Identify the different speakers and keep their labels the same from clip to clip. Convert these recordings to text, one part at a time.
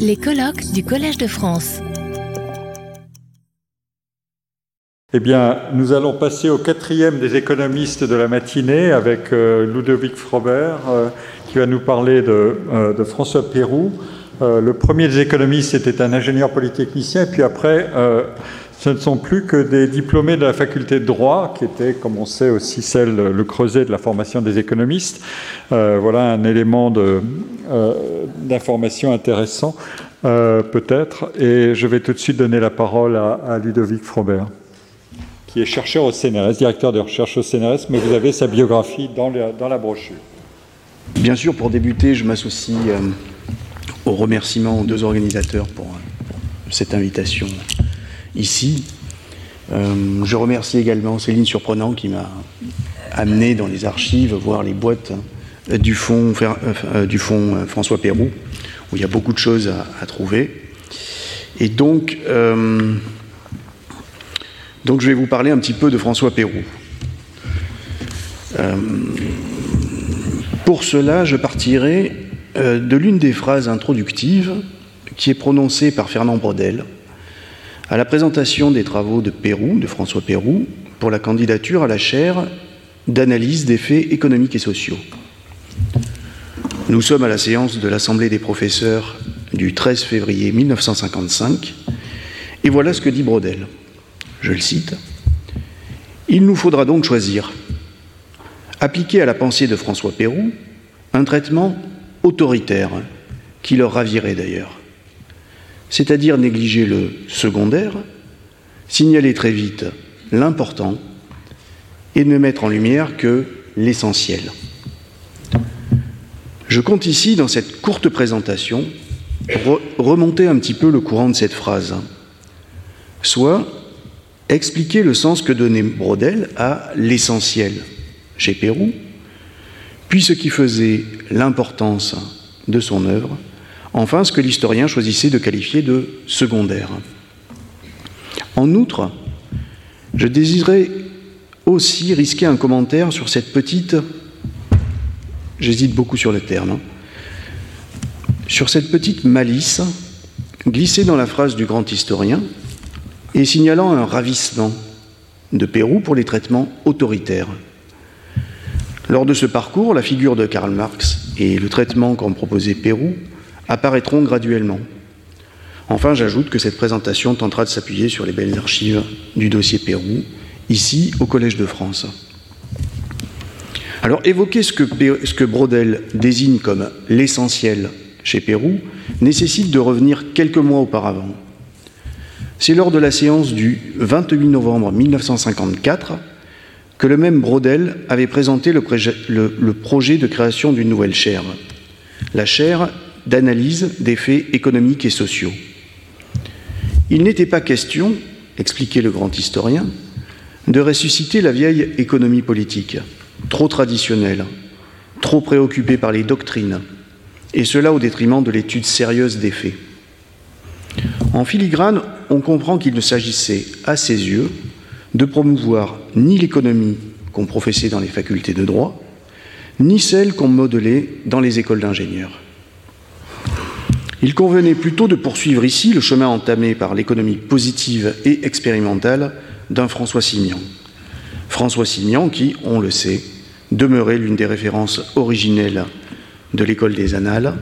Speaker 1: Les colloques du Collège de France.
Speaker 2: Eh bien, nous allons passer au quatrième des économistes de la matinée avec euh, Ludovic Frobert euh, qui va nous parler de, euh, de François Pérou. Le premier des économistes était un ingénieur polytechnicien et puis après ce ne sont plus que des diplômés de la faculté de droit, qui était, comme on sait, aussi celle, le creuset de la formation des économistes. Euh, voilà un élément euh, d'information intéressant, euh, peut-être. Et je vais tout de suite donner la parole à, Ludovic Frobert, qui est chercheur au CNRS, directeur de recherche au CNRS, mais vous avez sa biographie dans la, dans la brochure.
Speaker 3: Bien sûr, pour débuter, je m'associe aux remerciements aux deux organisateurs pour cette invitation ici. Euh, je remercie également Céline Surprenant qui m'a amené dans les archives voir les boîtes euh, du fonds, euh, du François Pérou, où il y a beaucoup de choses à, trouver. Et donc, donc, je vais vous parler un petit peu de François Pérou. Pour cela, je partirai de l'une des phrases introductives qui est prononcée par Fernand Brodel à la présentation des travaux de Pérou, de François Pérou, pour la candidature à la chaire d'analyse des faits économiques et sociaux. Nous sommes à la séance de l'Assemblée des professeurs du 13 février 1955, et voilà ce que dit Brodel. Je le cite. Il nous faudra donc choisir, appliquer à la pensée de François Pérou, un traitement autoritaire, qui leur ravirait d'ailleurs c'est-à-dire négliger le secondaire, signaler très vite l'important et ne mettre en lumière que l'essentiel. Je compte ici, dans cette courte présentation, re remonter un petit peu le courant de cette phrase, soit expliquer le sens que donnait Brodel à l'essentiel chez Pérou, puis ce qui faisait l'importance de son œuvre, Enfin, ce que l'historien choisissait de qualifier de secondaire. En outre, je désirerais aussi risquer un commentaire sur cette petite, j'hésite beaucoup sur le terme, sur cette petite malice glissée dans la phrase du grand historien et signalant un ravissement de Pérou pour les traitements autoritaires. Lors de ce parcours, la figure de Karl Marx et le traitement qu'en proposait Pérou apparaîtront graduellement. Enfin, j'ajoute que cette présentation tentera de s'appuyer sur les belles archives du dossier Pérou, ici au Collège de France. Alors, évoquer ce que, Brodel désigne comme l'essentiel chez Pérou nécessite de revenir quelques mois auparavant. C'est lors de la séance du 28 novembre 1954 que le même Brodel avait présenté le, le, le projet de création d'une nouvelle chaire, la chaire d'analyse des faits économiques et sociaux. Il n'était pas question, expliquait le grand historien, de ressusciter la vieille économie politique, trop traditionnelle, trop préoccupée par les doctrines, et cela au détriment de l'étude sérieuse des faits. En filigrane, on comprend qu'il ne s'agissait, à ses yeux, de promouvoir ni l'économie qu'on professait dans les facultés de droit, ni celle qu'on modelait dans les écoles d'ingénieurs. Il convenait plutôt de poursuivre ici le chemin entamé par l'économie positive et expérimentale d'un François Simian. François Simian qui, on le sait, demeurait l'une des références originelles de l'école des Annales,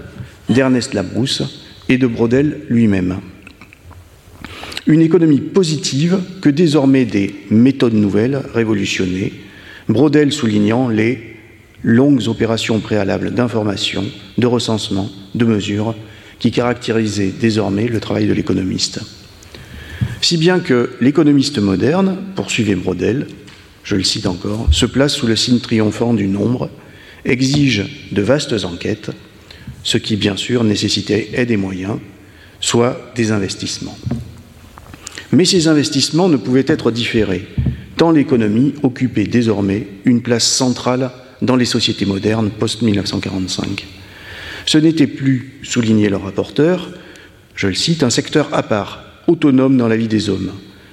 Speaker 3: d'Ernest Labrousse et de Brodel lui-même. Une économie positive que désormais des méthodes nouvelles révolutionnaient, Brodel soulignant les longues opérations préalables d'information, de recensement, de mesure qui caractérisait désormais le travail de l'économiste. Si bien que l'économiste moderne, poursuivait Brodel, je le cite encore, se place sous le signe triomphant du nombre, exige de vastes enquêtes, ce qui bien sûr nécessitait et des moyens, soit des investissements. Mais ces investissements ne pouvaient être différés, tant l'économie occupait désormais une place centrale dans les sociétés modernes post-1945. Ce n'était plus, soulignait le rapporteur, je le cite, un secteur à part, autonome dans la vie des hommes.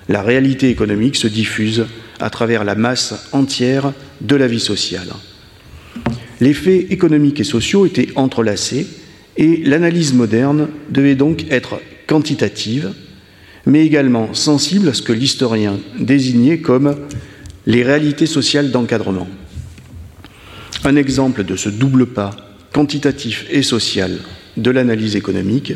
Speaker 3: La réalité économique se diffuse à travers la masse entière de la vie sociale. Les faits économiques et sociaux étaient entrelacés Et l'analyse moderne devait donc être quantitative, mais également sensible à ce que l'historien désignait comme les réalités sociales d'encadrement. Un exemple de ce double pas quantitatif et social de l'analyse économique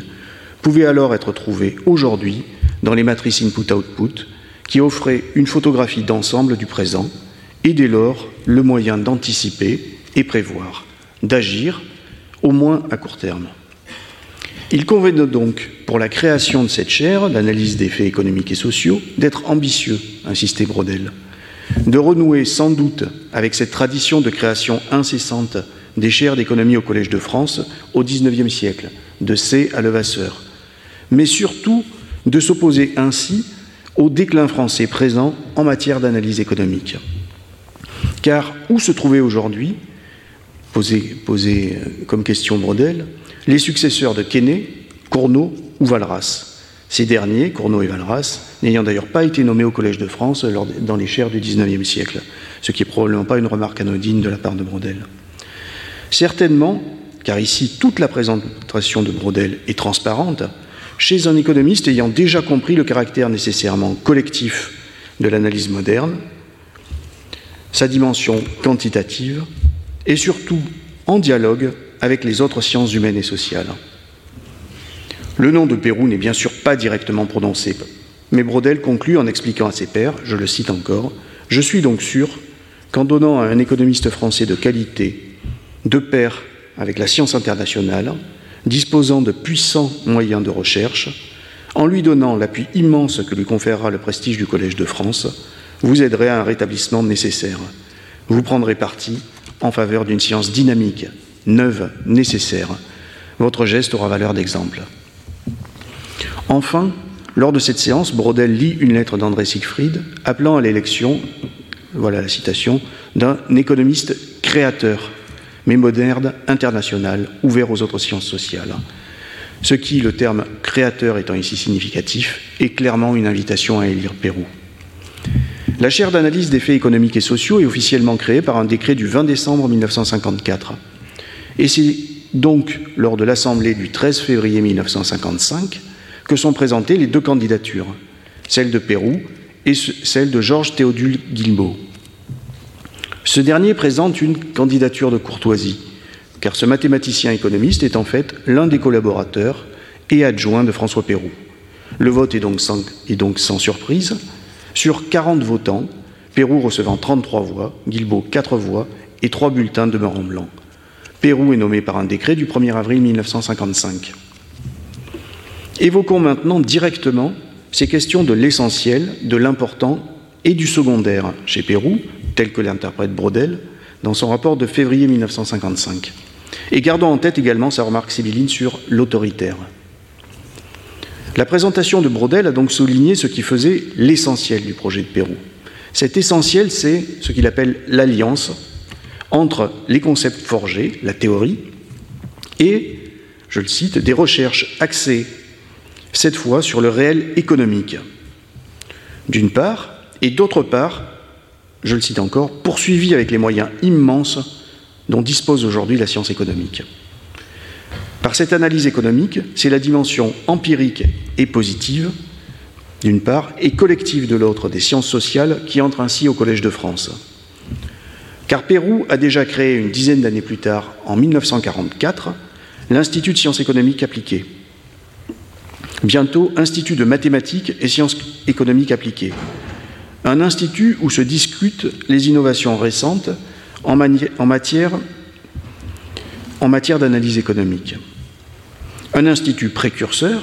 Speaker 3: pouvait alors être trouvé aujourd'hui dans les matrices input-output qui offraient une photographie d'ensemble du présent et dès lors le moyen d'anticiper et prévoir, d'agir, au moins à court terme. Il convenait donc, pour la création de cette chaire, l'analyse des faits économiques et sociaux, d'être ambitieux, insistait Brodel, de renouer sans doute avec cette tradition de création incessante des chaires d'économie au Collège de France au XIXe siècle, de C à Levasseur, mais surtout de s'opposer ainsi au déclin français présent en matière d'analyse économique. Car où se trouvait aujourd'hui, posé, euh, comme question Brodel, les successeurs de Quesnay, Cournot ou Valras? Ces derniers, Cournot et Valras, n'ayant d'ailleurs pas été nommés au Collège de France dans les chaires du XIXe siècle, ce qui n'est probablement pas une remarque anodine de la part de Brodel. Certainement, car ici toute la présentation de Brodel est transparente, chez un économiste ayant déjà compris le caractère nécessairement collectif de l'analyse moderne, sa dimension quantitative, et surtout en dialogue avec les autres sciences humaines et sociales. Le nom de Pérou n'est bien sûr pas directement prononcé, mais Brodel conclut en expliquant à ses pairs, je le cite encore, Je suis donc sûr qu'en donnant à un économiste français de qualité, de pair avec la science internationale, disposant de puissants moyens de recherche, en lui donnant l'appui immense que lui conférera le prestige du Collège de France, vous aiderez à un rétablissement nécessaire. Vous prendrez parti en faveur d'une science dynamique, neuve, nécessaire. Votre geste aura valeur d'exemple. Enfin, lors de cette séance, Brodel lit une lettre d'André Siegfried appelant à l'élection, voilà la citation, d'un économiste créateur, mais moderne, international, ouvert aux autres sciences sociales. Ce qui, le terme créateur étant ici significatif, est clairement une invitation à élire Pérou. La chaire d'analyse des faits économiques et sociaux est officiellement créée par un décret du 20 décembre 1954. Et c'est donc lors de l'Assemblée du 13 février 1955 que sont présentées les deux candidatures, celle de Pérou et celle de Georges Théodule Guilbeault. Ce dernier présente une candidature de courtoisie, car ce mathématicien économiste est en fait l'un des collaborateurs et adjoints de François Pérou. Le vote est donc sans, surprise. Sur 40 votants, Pérou recevant 33 voix, Guilbeault 4 voix et 3 bulletins demeurant blancs. Pérou est nommé par un décret du 1er avril 1955. Évoquons maintenant directement ces questions de l'essentiel, de l'important et du secondaire chez Pérou, tel que l'interprète Brodel dans son rapport de février 1955. Et gardons en tête également sa remarque sibylline sur l'autoritaire. La présentation de Brodel a donc souligné ce qui faisait l'essentiel du projet de Pérou. Cet essentiel, c'est ce qu'il appelle l'alliance entre les concepts forgés, la théorie, et, je le cite, des recherches axées, cette fois, sur le réel économique, d'une part, et d'autre part, je le cite encore, poursuivi avec les moyens immenses dont dispose aujourd'hui la science économique. Par cette analyse économique, c'est la dimension empirique et positive, d'une part, et collective de l'autre, des sciences sociales, qui entre ainsi au Collège de France. Car Pérou a déjà créé une dizaine d'années plus tard, en 1944, l'Institut de sciences économiques appliquées. Bientôt, Institut de mathématiques et sciences économiques appliquées. Un institut où se discutent les innovations récentes en, matière d'analyse économique. Un institut précurseur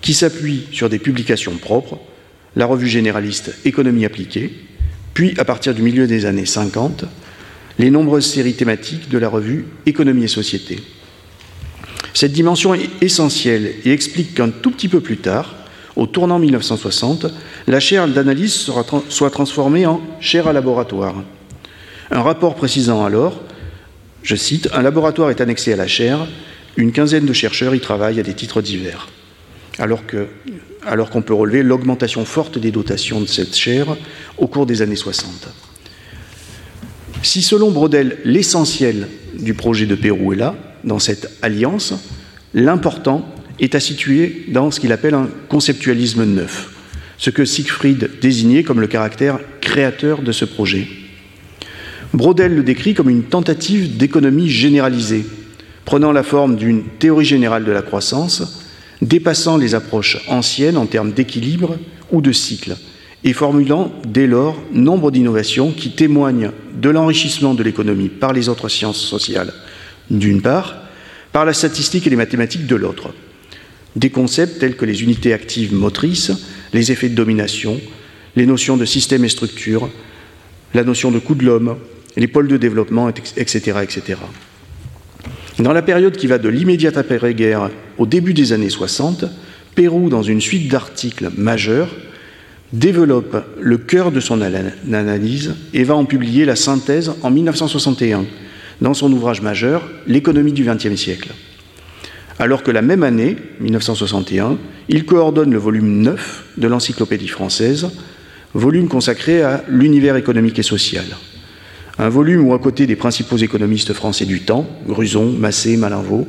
Speaker 3: qui s'appuie sur des publications propres, la revue généraliste Économie appliquée, puis à partir du milieu des années 50, les nombreuses séries thématiques de la revue Économie et Société. Cette dimension est essentielle et explique qu'un tout petit peu plus tard, au tournant 1960, la chaire d'analyse soit transformée en chaire à laboratoire. Un rapport précisant alors, je cite, Un laboratoire est annexé à la chaire, une quinzaine de chercheurs y travaillent à des titres divers. Alors qu'on alors qu'on peut relever l'augmentation forte des dotations de cette chaire au cours des années 60. Si selon Brodel, l'essentiel du projet de Pérou est là, dans cette alliance, l'important est à situer dans ce qu'il appelle un conceptualisme neuf, ce que Siegfried désignait comme le caractère créateur de ce projet. Brodel le décrit comme une tentative d'économie généralisée, prenant la forme d'une théorie générale de la croissance, dépassant les approches anciennes en termes d'équilibre ou de cycle, et formulant dès lors nombre d'innovations qui témoignent de l'enrichissement de l'économie par les autres sciences sociales, d'une part, par la statistique et les mathématiques de l'autre. Des concepts tels que les unités actives motrices, les effets de domination, les notions de système et structure, la notion de coût de l'homme, les pôles de développement, etc., etc. Dans la période qui va de l'immédiate après-guerre au début des années 60, Pérou, dans une suite d'articles majeurs, développe le cœur de son analyse et va en publier la synthèse en 1961 dans son ouvrage majeur L'économie du XXe siècle. Alors que la même année, 1961, il coordonne le volume 9 de l'Encyclopédie française, volume consacré à l'univers économique et social. Un volume où, à côté des principaux économistes français du temps, Gruson, Massé, Malinvaux,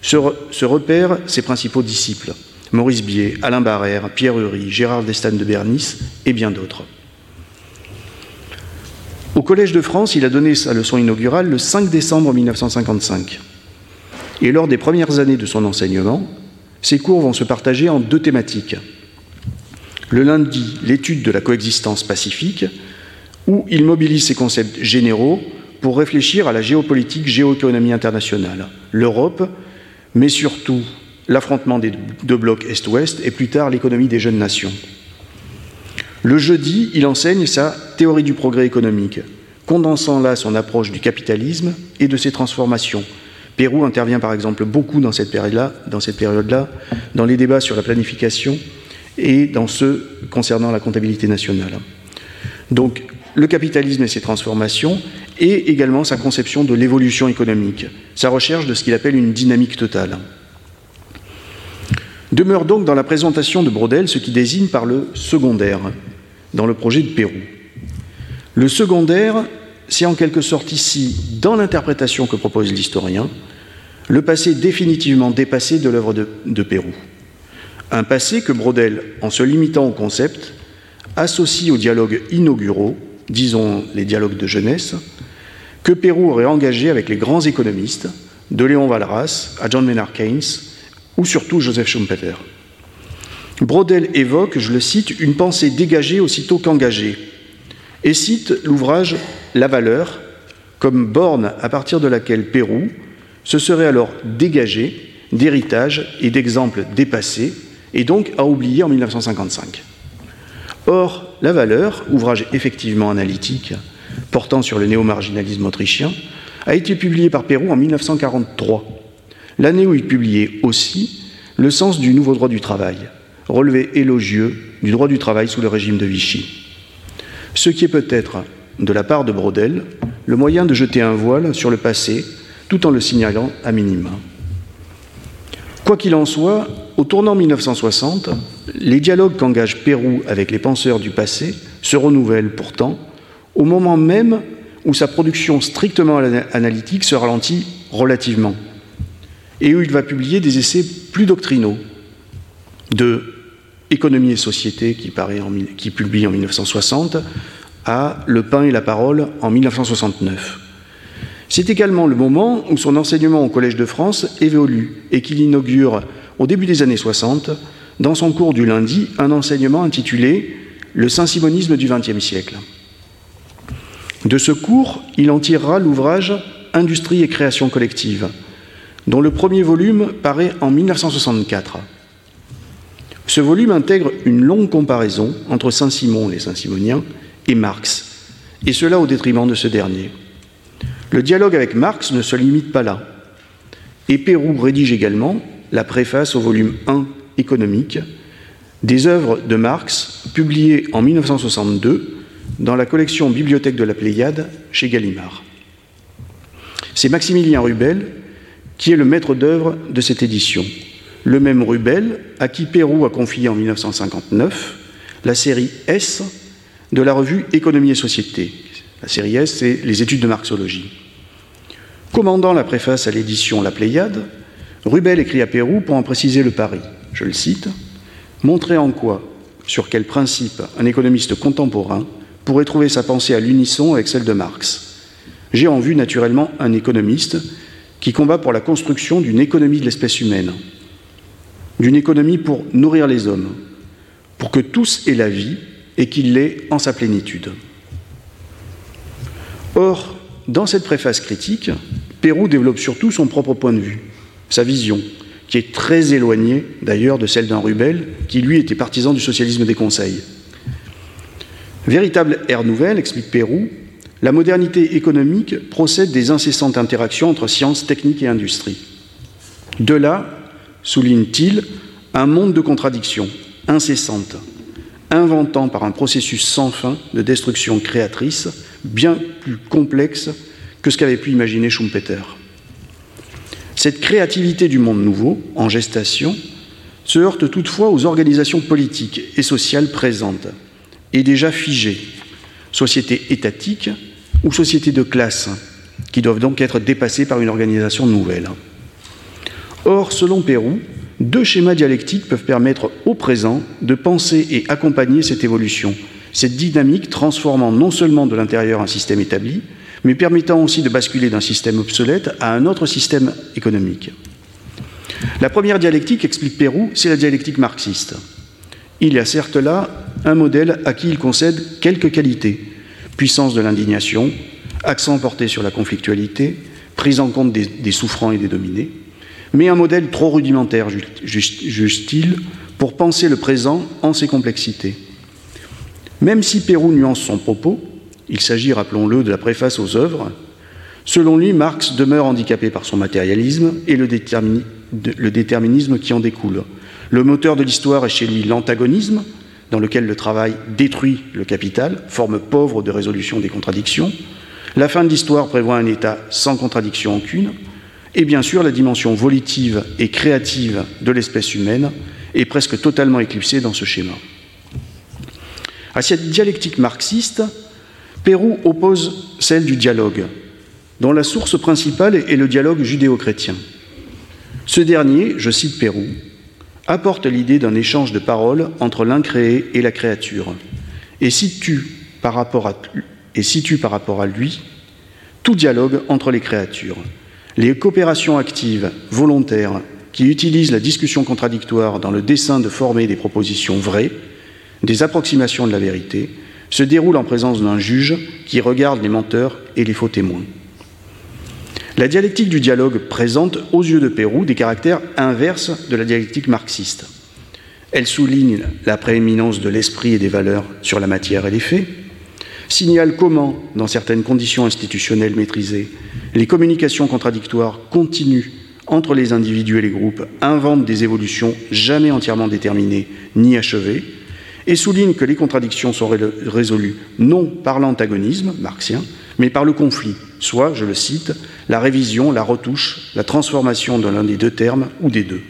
Speaker 3: se, repèrent ses principaux disciples, Maurice Bier, Alain Barrère, Pierre Uri, Gérard Destan de Bernis et bien d'autres. Au Collège de France, il a donné sa leçon inaugurale le 5 décembre 1955. Et lors des premières années de son enseignement, ses cours vont se partager en deux thématiques. Le lundi, l'étude de la coexistence pacifique, où il mobilise ses concepts généraux pour réfléchir à la géopolitique, géoéconomie internationale, l'Europe, mais surtout l'affrontement des deux blocs Est-Ouest et plus tard l'économie des jeunes nations. Le jeudi, il enseigne sa théorie du progrès économique, condensant là son approche du capitalisme et de ses transformations. Pérou intervient par exemple beaucoup dans cette période-là, dans, les débats sur la planification et dans ceux concernant la comptabilité nationale. Donc, le capitalisme et ses transformations, et également sa conception de l'évolution économique, sa recherche de ce qu'il appelle une dynamique totale. Demeure donc dans la présentation de Brodel ce qui désigne par le secondaire dans le projet de Pérou. Le secondaire, c'est en quelque sorte ici, dans l'interprétation que propose l'historien, le passé définitivement dépassé de l'œuvre de, Pérou. Un passé que Brodel, en se limitant au concept, associe aux dialogues inauguraux, disons les dialogues de jeunesse, que Pérou aurait engagé avec les grands économistes, de Léon Walras à John Maynard Keynes, ou surtout Joseph Schumpeter. Brodel évoque, je le cite, une pensée dégagée aussitôt qu'engagée, et cite l'ouvrage La valeur comme borne à partir de laquelle Pérou se serait alors dégagé d'héritage et d'exemples dépassés, et donc à oublier en 1955. Or, La valeur, ouvrage effectivement analytique portant sur le néo-marginalisme autrichien, a été publié par Pérou en 1943 l'année où il publiait aussi Le sens du nouveau droit du travail, relevé élogieux du droit du travail sous le régime de Vichy. Ce qui est peut-être, de la part de Brodel, le moyen de jeter un voile sur le passé tout en le signalant à minima. Quoi qu'il en soit, au tournant 1960, les dialogues qu'engage Pérou avec les penseurs du passé se renouvellent pourtant au moment même où sa production strictement analytique se ralentit relativement et où il va publier des essais plus doctrinaux de Économie et société qui, qui publie en 1960 à Le pain et la parole en 1969. C'est également le moment où son enseignement au Collège de France évolue et qu'il inaugure au début des années 60, dans son cours du lundi, un enseignement intitulé Le saint-simonisme du XXe siècle. De ce cours, il en tirera l'ouvrage Industrie et création collective, dont le premier volume paraît en 1964. Ce volume intègre une longue comparaison entre Saint-Simon, les Saint-Simoniens, et Marx, et cela au détriment de ce dernier. Le dialogue avec Marx ne se limite pas là, et Pérou rédige également la préface au volume 1 économique des œuvres de Marx publiées en 1962 dans la collection Bibliothèque de la Pléiade chez Gallimard. C'est Maximilien Rubel qui est le maître d'œuvre de cette édition. Le même Rubel, à qui Pérou a confié en 1959 la série S de la revue Économie et Société. La série S, c'est les études de marxologie. Commandant la préface à l'édition La Pléiade, Rubel écrit à Pérou pour en préciser le pari. Je le cite Montrer en quoi, sur quels principes un économiste contemporain pourrait trouver sa pensée à l'unisson avec celle de Marx. J'ai en vue naturellement un économiste qui combat pour la construction d'une économie de l'espèce humaine, d'une économie pour nourrir les hommes, pour que tous aient la vie et qu'il l'ait en sa plénitude. Or, dans cette préface critique, Pérou développe surtout son propre point de vue, sa vision, qui est très éloignée d'ailleurs de celle d'un Rubel, qui lui était partisan du socialisme des conseils. Véritable ère nouvelle, explique Pérou, la modernité économique procède des incessantes interactions entre sciences, techniques et industrie. De là, souligne-t-il, un monde de contradictions incessantes, inventant par un processus sans fin de destruction créatrice bien plus complexe que ce qu'avait pu imaginer Schumpeter. Cette créativité du monde nouveau, en gestation, se heurte toutefois aux organisations politiques et sociales présentes et déjà figées, sociétés étatiques ou sociétés de classe, qui doivent donc être dépassées par une organisation nouvelle. Or, selon Pérou, deux schémas dialectiques peuvent permettre au présent de penser et accompagner cette évolution, cette dynamique transformant non seulement de l'intérieur un système établi, mais permettant aussi de basculer d'un système obsolète à un autre système économique. La première dialectique, explique Pérou, c'est la dialectique marxiste. Il y a certes là un modèle à qui il concède quelques qualités, puissance de l'indignation, accent porté sur la conflictualité, prise en compte des, souffrants et des dominés, mais un modèle trop rudimentaire, juge-t-il, pour penser le présent en ses complexités. Même si Pérou nuance son propos, il s'agit, rappelons-le, de la préface aux œuvres, selon lui, Marx demeure handicapé par son matérialisme et le, le déterminisme qui en découle. Le moteur de l'histoire est chez lui l'antagonisme, dans lequel le travail détruit le capital, forme pauvre de résolution des contradictions. La fin de l'histoire prévoit un État sans contradiction aucune. Et bien sûr, la dimension volitive et créative de l'espèce humaine est presque totalement éclipsée dans ce schéma. À cette dialectique marxiste, Pérou oppose celle du dialogue, dont la source principale est le dialogue judéo-chrétien. Ce dernier, je cite Pérou, apporte l'idée d'un échange de paroles entre l'incréé et la créature, et situe par rapport à, et situe par rapport à lui tout dialogue entre les créatures. Les coopérations actives, volontaires, qui utilisent la discussion contradictoire dans le dessein de former des propositions vraies, des approximations de la vérité, se déroulent en présence d'un juge qui regarde les menteurs et les faux témoins. La dialectique du dialogue présente, aux yeux de Pérou, des caractères inverses de la dialectique marxiste. Elle souligne la prééminence de l'esprit et des valeurs sur la matière et les faits, signale comment, dans certaines conditions institutionnelles maîtrisées, les communications contradictoires continuent entre les individus et les groupes, inventent des évolutions jamais entièrement déterminées ni achevées, et souligne que les contradictions sont résolues non par l'antagonisme marxien, mais par le conflit, soit, je le cite, la révision, la retouche, la transformation de l'un des deux termes ou des deux.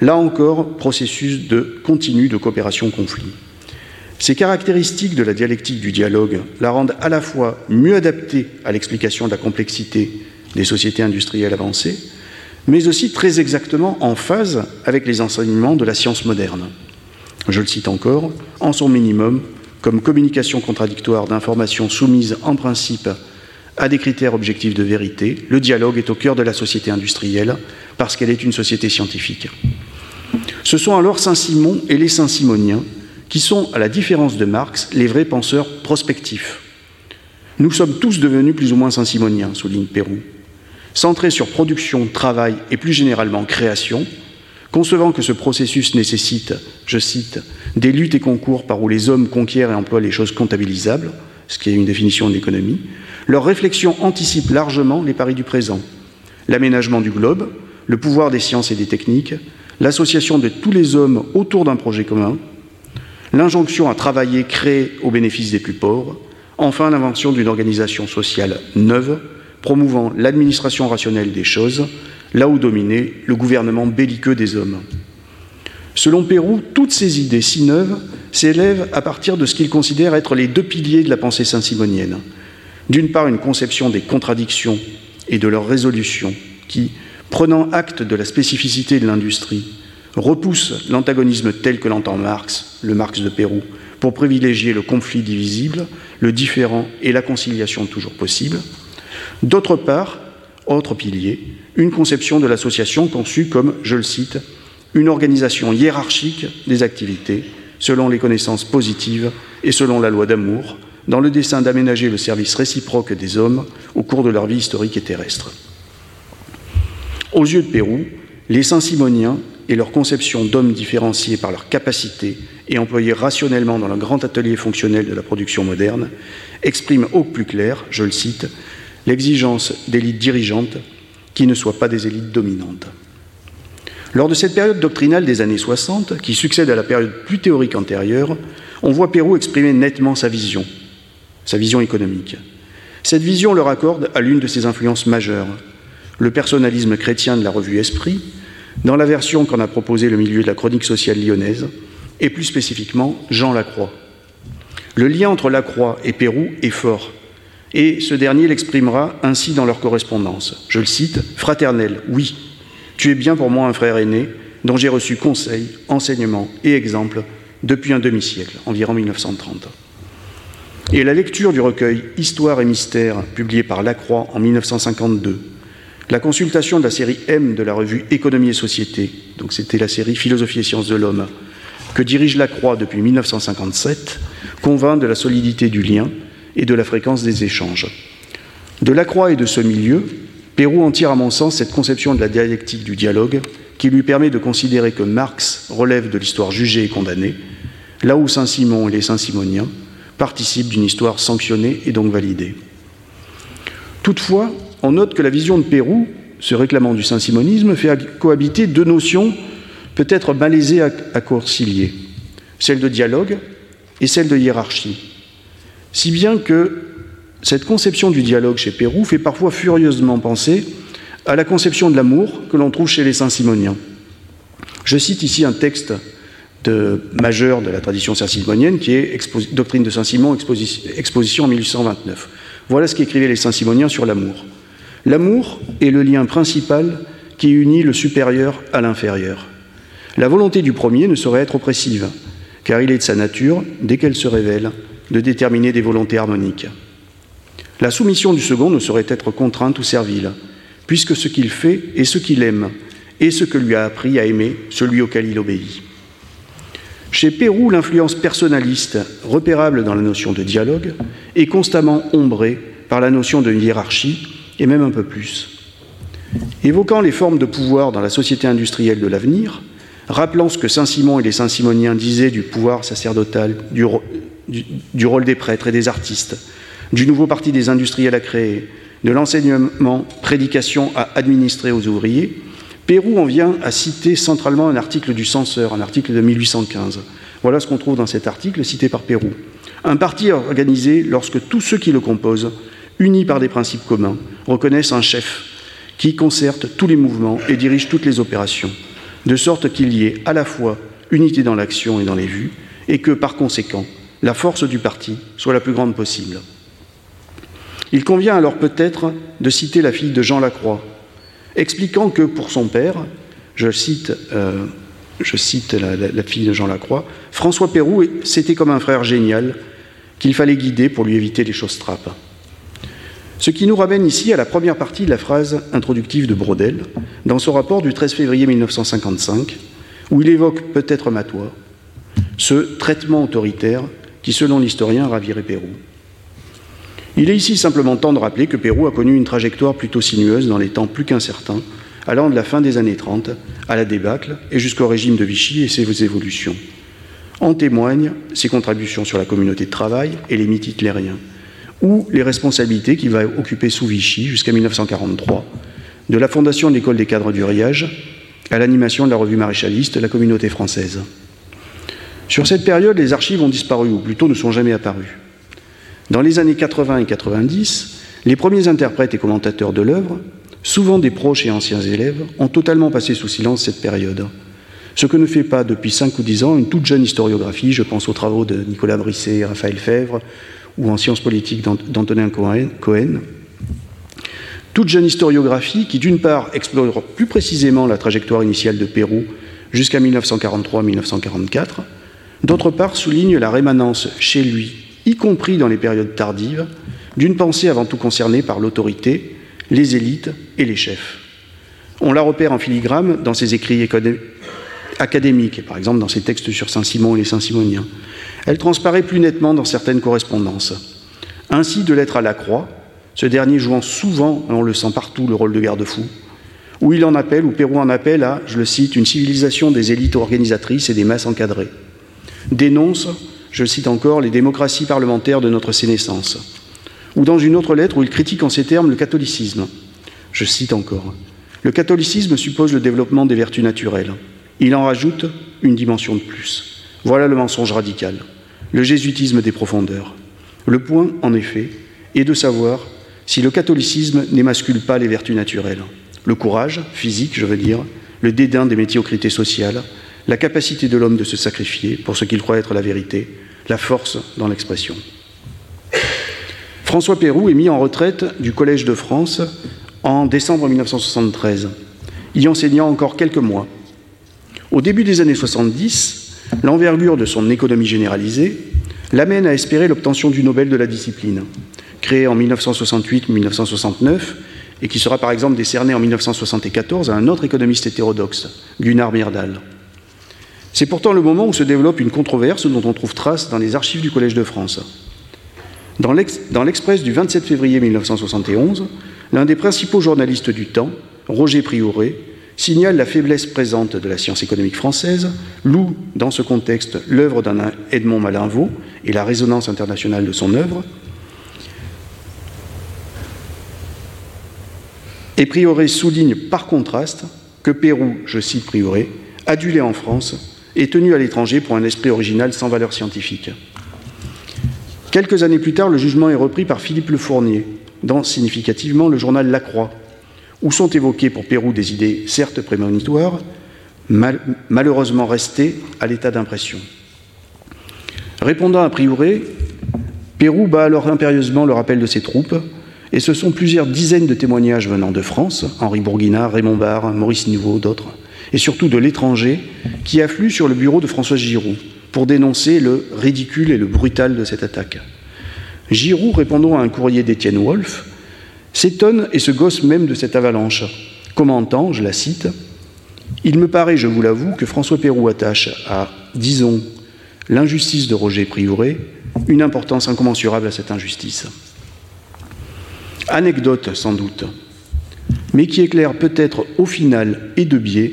Speaker 3: Là encore, processus de continu de coopération-conflit. Ces caractéristiques de la dialectique du dialogue la rendent à la fois mieux adaptée à l'explication de la complexité des sociétés industrielles avancées, mais aussi très exactement en phase avec les enseignements de la science moderne. Je le cite encore, en son minimum, comme communication contradictoire d'informations soumises en principe à des critères objectifs de vérité, le dialogue est au cœur de la société industrielle parce qu'elle est une société scientifique. Ce sont alors Saint-Simon et les Saint-Simoniens qui sont, à la différence de Marx, les vrais penseurs prospectifs. Nous sommes tous devenus plus ou moins Saint-Simoniens, souligne Pérou. Centrés sur production, travail et plus généralement création, concevant que ce processus nécessite, je cite, des luttes et concours par où les hommes conquièrent et emploient les choses comptabilisables, ce qui est une définition d'économie, leur réflexion anticipe largement les paris du présent. L'aménagement du globe, le pouvoir des sciences et des techniques, l'association de tous les hommes autour d'un projet commun, l'injonction à travailler, créer au bénéfice des plus pauvres, enfin l'invention d'une organisation sociale neuve, promouvant l'administration rationnelle des choses, là où dominait le gouvernement belliqueux des hommes. Selon Pérou, toutes ces idées si neuves s'élèvent à partir de ce qu'il considère être les deux piliers de la pensée saint-simonienne. D'une part, une conception des contradictions et de leur résolution qui, prenant acte de la spécificité de l'industrie, repousse l'antagonisme tel que l'entend Marx, le Marx de Pérou, pour privilégier le conflit divisible, le différent et la conciliation toujours possible. D'autre part, autre pilier, une conception de l'association conçue comme, je le cite, une organisation hiérarchique des activités selon les connaissances positives et selon la loi d'amour, dans le dessein d'aménager le service réciproque des hommes au cours de leur vie historique et terrestre. Aux yeux de Pérou, les Saint-Simoniens et leur conception d'hommes différenciés par leur capacité et employés rationnellement dans le grand atelier fonctionnel de la production moderne expriment au plus clair, je le cite, l'exigence d'élites dirigeantes qui ne soient pas des élites dominantes. Lors de cette période doctrinale des années 60, qui succède à la période plus théorique antérieure, on voit Pérou exprimer nettement sa vision, sa vision économique. Cette vision le raccorde à l'une de ses influences majeures, le personnalisme chrétien de la revue Esprit, dans la version qu'en a proposée le milieu de la chronique sociale lyonnaise, et plus spécifiquement Jean Lacroix. Le lien entre Lacroix et Pérou est fort, et ce dernier l'exprimera ainsi dans leur correspondance. Je le cite Fraternel, oui, tu es bien pour moi un frère aîné dont j'ai reçu conseil, enseignement et exemple depuis un demi-siècle, environ 1930. Et la lecture du recueil Histoire et mystère, publié par Lacroix en 1952, la consultation de la série M de la revue Économie et Société, donc c'était la série Philosophie et sciences de l'homme, que dirige Lacroix depuis 1957, convainc de la solidité du lien et de la fréquence des échanges. De Lacroix et de ce milieu, Pérou en tire à mon sens cette conception de la dialectique du dialogue qui lui permet de considérer que Marx relève de l'histoire jugée et condamnée, là où Saint-Simon et les Saint-Simoniens participent d'une histoire sanctionnée et donc validée. Toutefois, on note que la vision de Pérou, se réclamant du saint-simonisme, fait cohabiter deux notions peut-être malaisées à, concilier, celle de dialogue et celle de hiérarchie. Si bien que cette conception du dialogue chez Pérou fait parfois furieusement penser à la conception de l'amour que l'on trouve chez les saint-simoniens. Je cite ici un texte majeur de la tradition saint-simonienne qui est Doctrine de Saint-Simon, exposition en 1829. Voilà ce qu'écrivaient les saint-simoniens sur l'amour. L'amour est le lien principal qui unit le supérieur à l'inférieur. La volonté du premier ne saurait être oppressive, car il est de sa nature, dès qu'elle se révèle, de déterminer des volontés harmoniques. La soumission du second ne saurait être contrainte ou servile, puisque ce qu'il fait est ce qu'il aime, et ce que lui a appris à aimer celui auquel il obéit. Chez Pérou, l'influence personnaliste, repérable dans la notion de dialogue, est constamment ombrée par la notion de hiérarchie, et même un peu plus. Évoquant les formes de pouvoir dans la société industrielle de l'avenir, rappelant ce que Saint-Simon et les Saint-Simoniens disaient du pouvoir sacerdotal, du, rôle des prêtres et des artistes, du nouveau parti des industriels à créer, de l'enseignement prédication à administrer aux ouvriers, Pérou en vient à citer centralement un article du censeur, un article de 1815. Voilà ce qu'on trouve dans cet article cité par Pérou. Un parti organisé lorsque tous ceux qui le composent, unis par des principes communs, reconnaissent un chef qui concerte tous les mouvements et dirige toutes les opérations, de sorte qu'il y ait à la fois unité dans l'action et dans les vues, et que, par conséquent, la force du parti soit la plus grande possible. Il convient alors peut-être de citer la fille de Jean Lacroix, expliquant que pour son père, je cite, euh, la, fille de Jean Lacroix, François Pérou, c'était comme un frère génial qu'il fallait guider pour lui éviter les choses trappes. Ce qui nous ramène ici à la première partie de la phrase introductive de Brodel, dans son rapport du 13 février 1955, où il évoque peut-être Matois, ce traitement autoritaire qui, selon l'historien, ravirait Pérou. Il est ici simplement temps de rappeler que Pérou a connu une trajectoire plutôt sinueuse dans les temps plus qu'incertains, allant de la fin des années 30 à la débâcle et jusqu'au régime de Vichy et ses évolutions. En témoignent ses contributions sur la communauté de travail et les mythes hitlériens, ou les responsabilités qu'il va occuper sous Vichy jusqu'à 1943, de la fondation de l'école des cadres du Riage à l'animation de la revue maréchaliste La communauté française. Sur cette période, les archives ont disparu, ou plutôt ne sont jamais apparues. Dans les années 80 et 90, les premiers interprètes et commentateurs de l'œuvre, souvent des proches et anciens élèves, ont totalement passé sous silence cette période. Ce que ne fait pas depuis 5 ou 10 ans une toute jeune historiographie, je pense aux travaux de Nicolas Brisset et Raphaël Fèvre, ou en sciences politiques d'Antonin Cohen, Toute jeune historiographie qui, d'une part, explore plus précisément la trajectoire initiale de Pérou jusqu'à 1943-1944, d'autre part, souligne la rémanence chez lui, y compris dans les périodes tardives, d'une pensée avant tout concernée par l'autorité, les élites et les chefs. On la repère en filigrane dans ses écrits académiques, par exemple dans ses textes sur Saint-Simon et les Saint-Simoniens. Elle transparaît plus nettement dans certaines correspondances. Ainsi, de l'être à la croix, ce dernier jouant souvent, on le sent partout, le rôle de garde-fou, où il en appelle, où Pérou en appelle à, je le cite, une civilisation des élites organisatrices et des masses encadrées. Dénonce, je cite encore, les démocraties parlementaires de notre sénescence. Ou dans une autre lettre où il critique en ces termes le catholicisme. Je cite encore. Le catholicisme suppose le développement des vertus naturelles. Il en rajoute une dimension de plus. Voilà le mensonge radical, le jésuitisme des profondeurs. Le point, en effet, est de savoir si le catholicisme n'émascule pas les vertus naturelles le courage, physique je veux dire, le dédain des médiocrités sociales, la capacité de l'homme de se sacrifier pour ce qu'il croit être la vérité, la force dans l'expression. François Pérou est mis en retraite du Collège de France en décembre 1973, y enseignant encore quelques mois. Au début des années 70, l'envergure de son économie généralisée l'amène à espérer l'obtention du Nobel de la discipline. Créé en 1968-1969, et qui sera par exemple décerné en 1974 à un autre économiste hétérodoxe, Gunnar Myrdal. C'est pourtant le moment où se développe une controverse dont on trouve trace dans les archives du Collège de France. Dans l'Express du 27 février 1971, l'un des principaux journalistes du temps, Roger Prioré, signale la faiblesse présente de la science économique française, loue dans ce contexte l'œuvre d'un Edmond Malinvaux et la résonance internationale de son œuvre, Et Prioré souligne par contraste que Pérou, je cite Prioré, adulé en France, est tenu à l'étranger pour un esprit original sans valeur scientifique. Quelques années plus tard, le jugement est repris par Philippe Le Fournier, dans significativement le journal La Croix, où sont évoquées pour Pérou des idées certes prémonitoires, malheureusement restées à l'état d'impression. Répondant à Prioré, Pérou bat alors impérieusement le rappel de ses troupes et ce sont plusieurs dizaines de témoignages venant de France, Henri Bourguinard, Raymond Barre, Maurice Nouveau, d'autres, et surtout de l'étranger, qui affluent sur le bureau de François Giroud pour dénoncer le ridicule et le brutal de cette attaque. Giroud, répondant à un courrier d'Étienne Wolff, s'étonne et se gosse même de cette avalanche, commentant, je la cite, Il me paraît, je vous l'avoue, que François Pérou attache à, disons, l'injustice de Roger Prioré une importance incommensurable à cette injustice. Anecdote sans doute, mais qui éclaire peut-être au final et de biais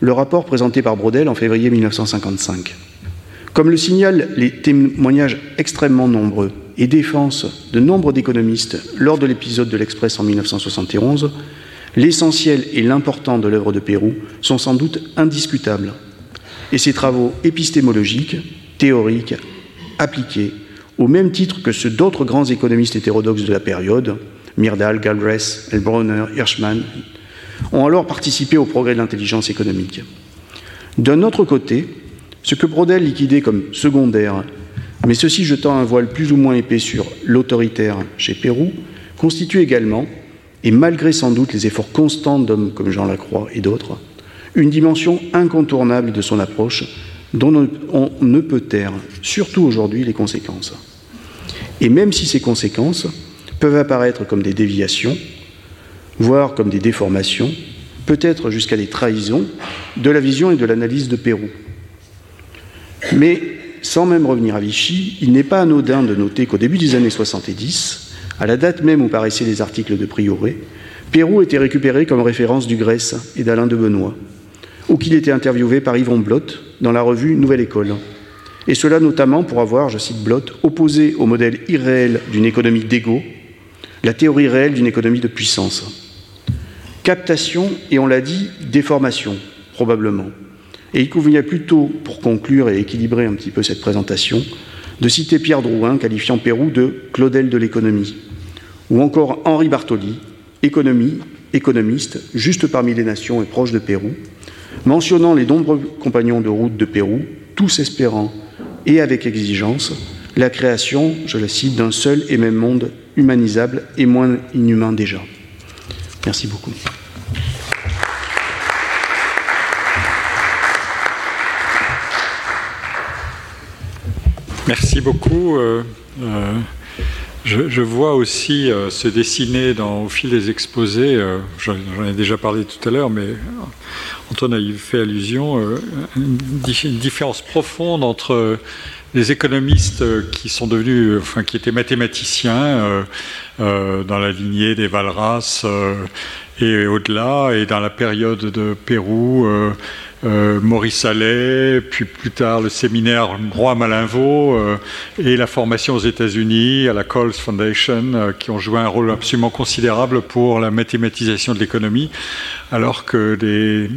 Speaker 3: le rapport présenté par Brodel en février 1955. Comme le signalent les témoignages extrêmement nombreux et défense de nombre d'économistes lors de l'épisode de l'Express en 1971, l'essentiel et l'important de l'œuvre de Pérou sont sans doute indiscutables. Et ses travaux épistémologiques, théoriques, appliqués, au même titre que ceux d'autres grands économistes hétérodoxes de la période, Myrdal, Galbraith, Elbronner, Hirschman, ont alors participé au progrès de l'intelligence économique. D'un autre côté, ce que Brodel liquidait comme secondaire, mais ceci jetant un voile plus ou moins épais sur l'autoritaire chez Pérou, constitue également, et malgré sans doute les efforts constants d'hommes comme Jean Lacroix et d'autres, une dimension incontournable de son approche dont on ne peut taire, surtout aujourd'hui, les conséquences. Et même si ces conséquences peuvent apparaître comme des déviations, voire comme des déformations, peut-être jusqu'à des trahisons de la vision et de l'analyse de Pérou. Mais sans même revenir à Vichy, il n'est pas anodin de noter qu'au début des années 70, à la date même où paraissaient les articles de Prioré, Pérou était récupéré comme référence du Grèce et d'Alain de Benoît, ou qu'il était interviewé par Yvon Blott dans la revue Nouvelle École. Et cela notamment pour avoir, je cite Blott, opposé au modèle irréel d'une économie d'égo la théorie réelle d'une économie de puissance. Captation et, on l'a dit, déformation, probablement. Et il convenait plutôt, pour conclure et équilibrer un petit peu cette présentation, de citer Pierre Drouin, qualifiant Pérou de Claudel de l'économie, ou encore Henri Bartoli, économie, économiste, juste parmi les nations et proche de Pérou, mentionnant les nombreux compagnons de route de Pérou, tous espérant, et avec exigence, la création, je la cite, d'un seul et même monde humanisable et moins inhumain déjà. Merci beaucoup.
Speaker 2: Merci beaucoup. Euh, euh, je, vois aussi euh, se dessiner au fil des exposés, j'en ai déjà parlé tout à l'heure, mais Antoine a fait allusion, une, différence profonde entre les économistes qui sont devenus, enfin, qui étaient mathématiciens dans la lignée des Valras et au-delà, et dans la période de Pérou euh, Maurice Allais, puis plus tard le séminaire Roi Malinvaux euh, et la formation aux États-Unis à la Coles Foundation, euh, qui ont joué un rôle absolument considérable pour la mathématisation de l'économie, alors que les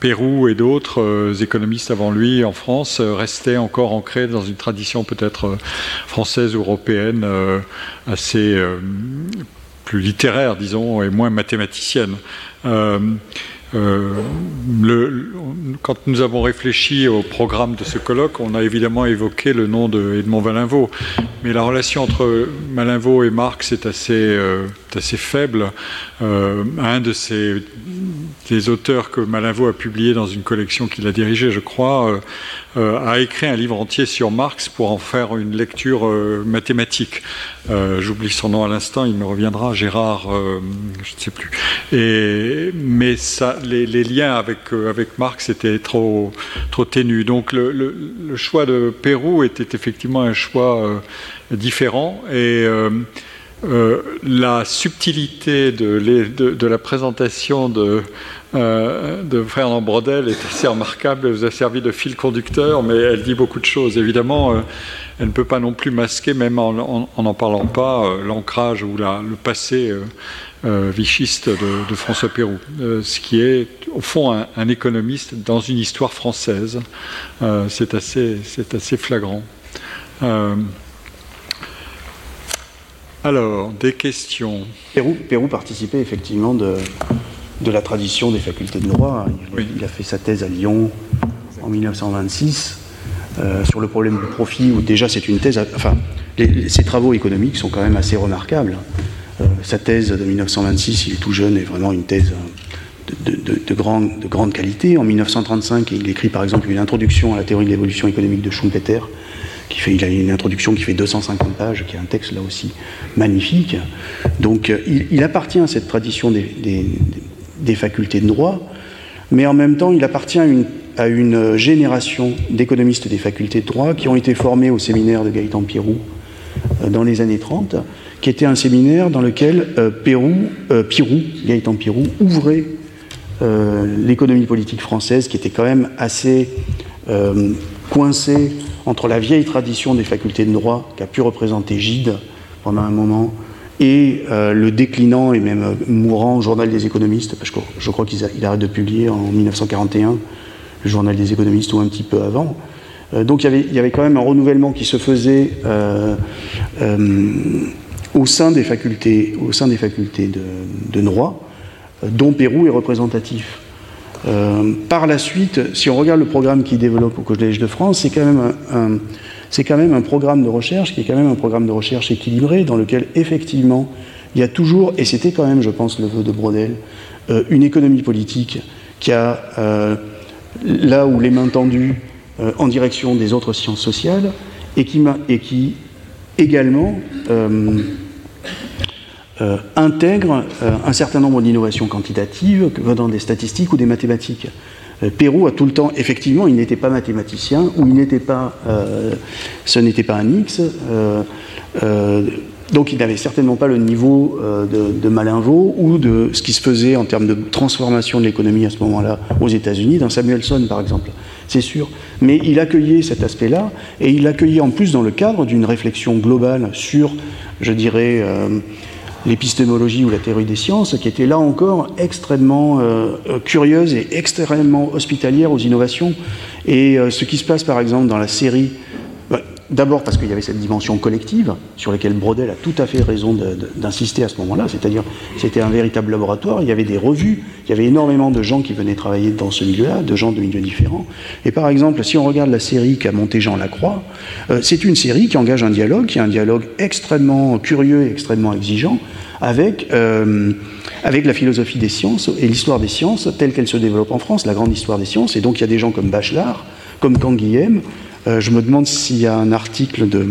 Speaker 2: Pérou et d'autres économistes avant lui en France restaient encore ancrés dans une tradition peut-être française ou européenne assez plus littéraire, disons, et moins mathématicienne. Euh, quand nous avons réfléchi au programme de ce colloque, on a évidemment évoqué le nom de Edmond Malinvaux, mais la relation entre Malinvaux et Marx est assez, euh, faible. Euh, un de ces des auteurs que Malinvaux a publié dans une collection qu'il a dirigée, je crois, a écrit un livre entier sur Marx pour en faire une lecture mathématique. J'oublie son nom à l'instant, il me reviendra, Gérard, je ne sais plus. Et, mais les, liens avec, euh, avec Marx étaient trop, trop ténus. Donc le, choix de Pérou était effectivement un choix euh, différent et euh, la subtilité de, la présentation de, de Fernand Brodel est assez remarquable. Elle vous a servi de fil conducteur, mais elle dit beaucoup de choses. Évidemment, elle ne peut pas non plus masquer, même en n'en parlant pas, l'ancrage ou le passé euh, vichiste de, François Pérou, euh, ce qui est au fond un, économiste dans une histoire française. Euh, c'est assez, flagrant. Alors, des questions.
Speaker 3: Pérou, Pérou participait effectivement de, de la tradition des facultés de droit. Il, a fait sa thèse à Lyon en 1926 sur le problème du profit, où déjà c'est une thèse. Enfin, ses travaux économiques sont quand même assez remarquables. Euh, sa thèse de 1926, il est tout jeune, est vraiment une thèse euh, de, grande, de, grande, qualité. En 1935, il écrit par exemple une introduction à la théorie de l'évolution économique de Schumpeter, il a une introduction qui fait 250 pages, qui est un texte là aussi magnifique. Donc euh, il, appartient à cette tradition des, facultés de droit, mais en même temps il appartient à une, génération d'économistes des facultés de droit qui ont été formés au séminaire de Gaëtan Pirou dans les années 30 qui était un séminaire dans lequel euh, euh, Gaëtan Pirou, ouvrait euh, l'économie politique française, qui était quand même assez coincée entre la vieille tradition des facultés de droit, qu'a pu représenter Gide pendant un moment, et le déclinant et même mourant journal des économistes, parce que je crois qu'il arrête de publier en 1941, le journal des économistes ou un petit peu avant. donc il y, avait, quand même un renouvellement qui se faisait au sein des facultés, au sein des facultés de, droit, euh, dont Pérou est représentatif. Euh, par la suite, si on regarde le programme qu'il développe au Collège de France, c'est quand, même un, programme de recherche qui est quand même un programme de recherche équilibré, dans lequel effectivement il y a toujours, et c'était quand même, je pense, le vœu de Brodel, euh, une économie politique qui a, là où les mains tendues en direction des autres sciences sociales, et qui, et qui également euh, euh, intègre euh, un certain nombre d'innovations quantitatives venant des statistiques ou des mathématiques. Pérou a tout le temps, effectivement, il n'était pas mathématicien ou il n'était pas, ce n'était pas un X, donc il n'avait certainement pas le niveau de, de, Malinvaux ou de ce qui se faisait en termes de transformation de l'économie à ce moment-là aux États-Unis, dans Samuelson par exemple c'est sûr. Mais il accueillait cet aspect-là, et il l'accueillait en plus dans le cadre d'une réflexion globale sur, je dirais, euh, l'épistémologie ou la théorie des sciences, qui était là encore extrêmement euh, curieuse et extrêmement hospitalière aux innovations. Et euh, ce qui se passe par exemple dans la série, D'abord parce qu'il y avait cette dimension collective sur laquelle Brodel a tout à fait raison d'insister à ce moment-là, c'est-à-dire c'était un véritable laboratoire, il y avait des revues, il y avait énormément de gens qui venaient travailler dans ce milieu-là, de gens de milieux différents. Et par exemple, si on regarde la série qu'a montée Jean Lacroix, euh, c'est une série qui engage un dialogue, qui est un dialogue extrêmement curieux et extrêmement exigeant avec, euh, avec la philosophie des sciences et l'histoire des sciences telle qu'elle se développe en France, la grande histoire des sciences. Et donc il y a des gens comme Bachelard, comme Canguilhem, euh, je me demande s'il y a un article de.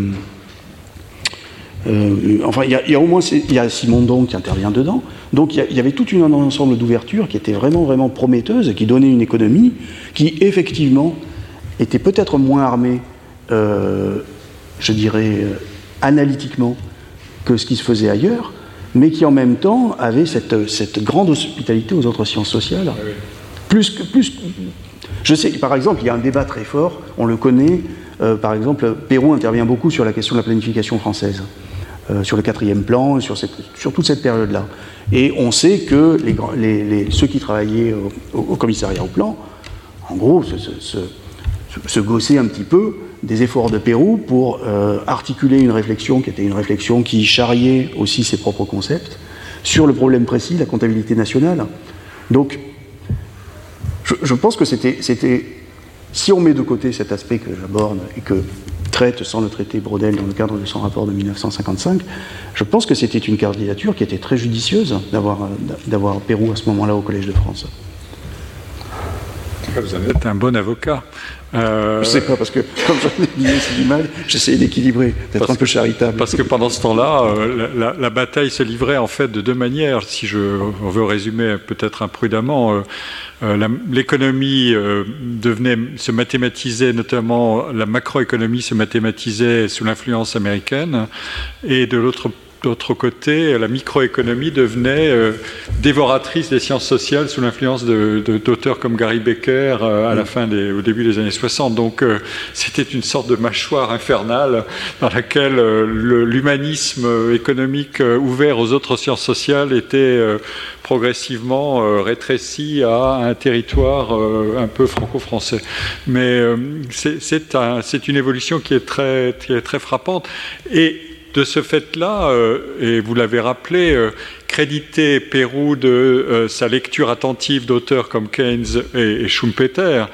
Speaker 3: Euh, enfin, il y, a, au moins il y a Simondon qui intervient dedans. Donc il y, avait tout un ensemble d'ouvertures qui était vraiment, vraiment prometteuse et qui donnait une économie qui, effectivement, était peut-être moins armée, euh, je dirais, analytiquement que ce qui se faisait ailleurs, mais qui en même temps avait cette, cette grande hospitalité aux autres sciences sociales. Ah plus, plus, je sais, par exemple, il y a un débat très fort, on le connaît, euh, par exemple, Pérou intervient beaucoup sur la question de la planification française, euh, sur le quatrième plan, sur, toute cette période-là. Et on sait que ceux qui travaillaient au, commissariat au plan, en gros, se, gossaient un petit peu des efforts de Pérou pour euh, articuler une réflexion qui était une réflexion qui charriait aussi ses propres concepts sur le problème précis, la comptabilité nationale. Donc, je, pense que c'était. Si on met de côté cet aspect que j'aborde et que traite sans le traiter Brodel dans le cadre de son rapport de 1955, je pense que c'était une candidature qui était très judicieuse d'avoir Pérou à ce moment-là au Collège de France.
Speaker 2: Vous êtes un bon avocat.
Speaker 3: Euh... Je ne sais pas, parce que comme j'en ai du mal, j'essayais d'équilibrer, d'être un peu charitable.
Speaker 2: Parce que pendant ce temps-là, euh, la, bataille se livrait en fait de deux manières. Si je on veut résumer peut-être imprudemment, euh, euh, l'économie devenait, se mathématisait, notamment la macroéconomie se mathématisait sous l'influence américaine, et de l'autre d'autre côté, la microéconomie devenait euh, dévoratrice des sciences sociales sous l'influence d'auteurs comme Gary Becker euh, à la fin des, au début des années 60. Donc euh, c'était une sorte de mâchoire infernale dans laquelle l'humanisme économique ouvert aux autres sciences sociales était progressivement rétréci à un territoire un peu franco-français. Mais c'est une évolution qui est très, qui est très frappante. Et de ce fait-là, euh, et vous l'avez rappelé, euh, créditer Pérou de euh, sa lecture attentive d'auteurs comme Keynes et, Schumpeter,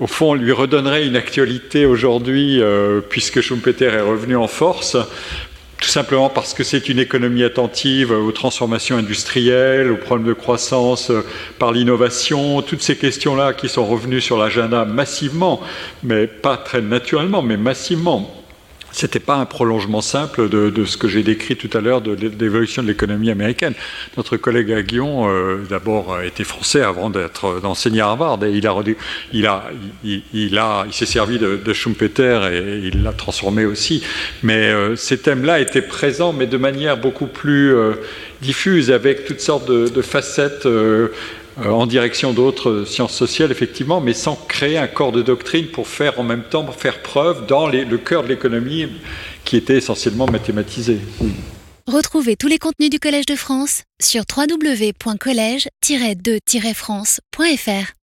Speaker 2: au fond, lui redonnerait une actualité aujourd'hui, puisque Schumpeter est revenu en force, tout simplement parce que c'est une économie attentive aux transformations industrielles, aux problèmes de croissance par l'innovation, toutes ces questions-là qui sont revenues sur l'agenda massivement, mais pas très naturellement, mais massivement c'était pas un prolongement simple de, ce que j'ai décrit tout à l'heure de, l'évolution de l'économie américaine. Notre collègue Aguillon, euh, d'abord, était français avant d'être d'enseigner à Harvard, il a, il a, il, a, il s'est servi de, Schumpeter et il l'a transformé aussi. Mais euh, ces thèmes-là étaient présents, mais de manière beaucoup plus euh, diffuse, avec toutes sortes de, facettes euh, en direction d'autres sciences sociales, effectivement, mais sans créer un corps de doctrine pour faire en même temps faire preuve dans le cœur de l'économie qui était essentiellement mathématisé.
Speaker 1: Retrouvez tous les contenus du Collège de France sur www.colège-2-france.fr.